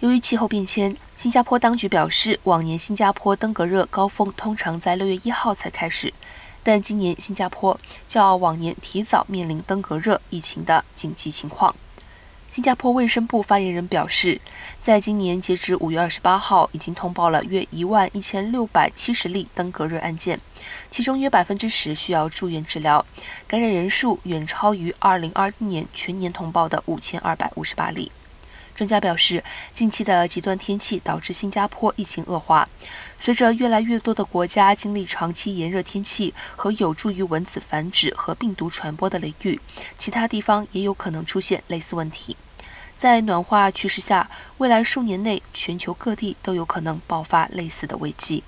由于气候变迁，新加坡当局表示，往年新加坡登革热高峰通常在六月一号才开始，但今年新加坡较往年提早面临登革热疫情的紧急情况。新加坡卫生部发言人表示，在今年截至五月二十八号，已经通报了约一万一千六百七十例登革热案件，其中约百分之十需要住院治疗，感染人数远超于二零二一年全年通报的五千二百五十八例。专家表示，近期的极端天气导致新加坡疫情恶化。随着越来越多的国家经历长期炎热天气和有助于蚊子繁殖和病毒传播的雷雨，其他地方也有可能出现类似问题。在暖化趋势下，未来数年内全球各地都有可能爆发类似的危机。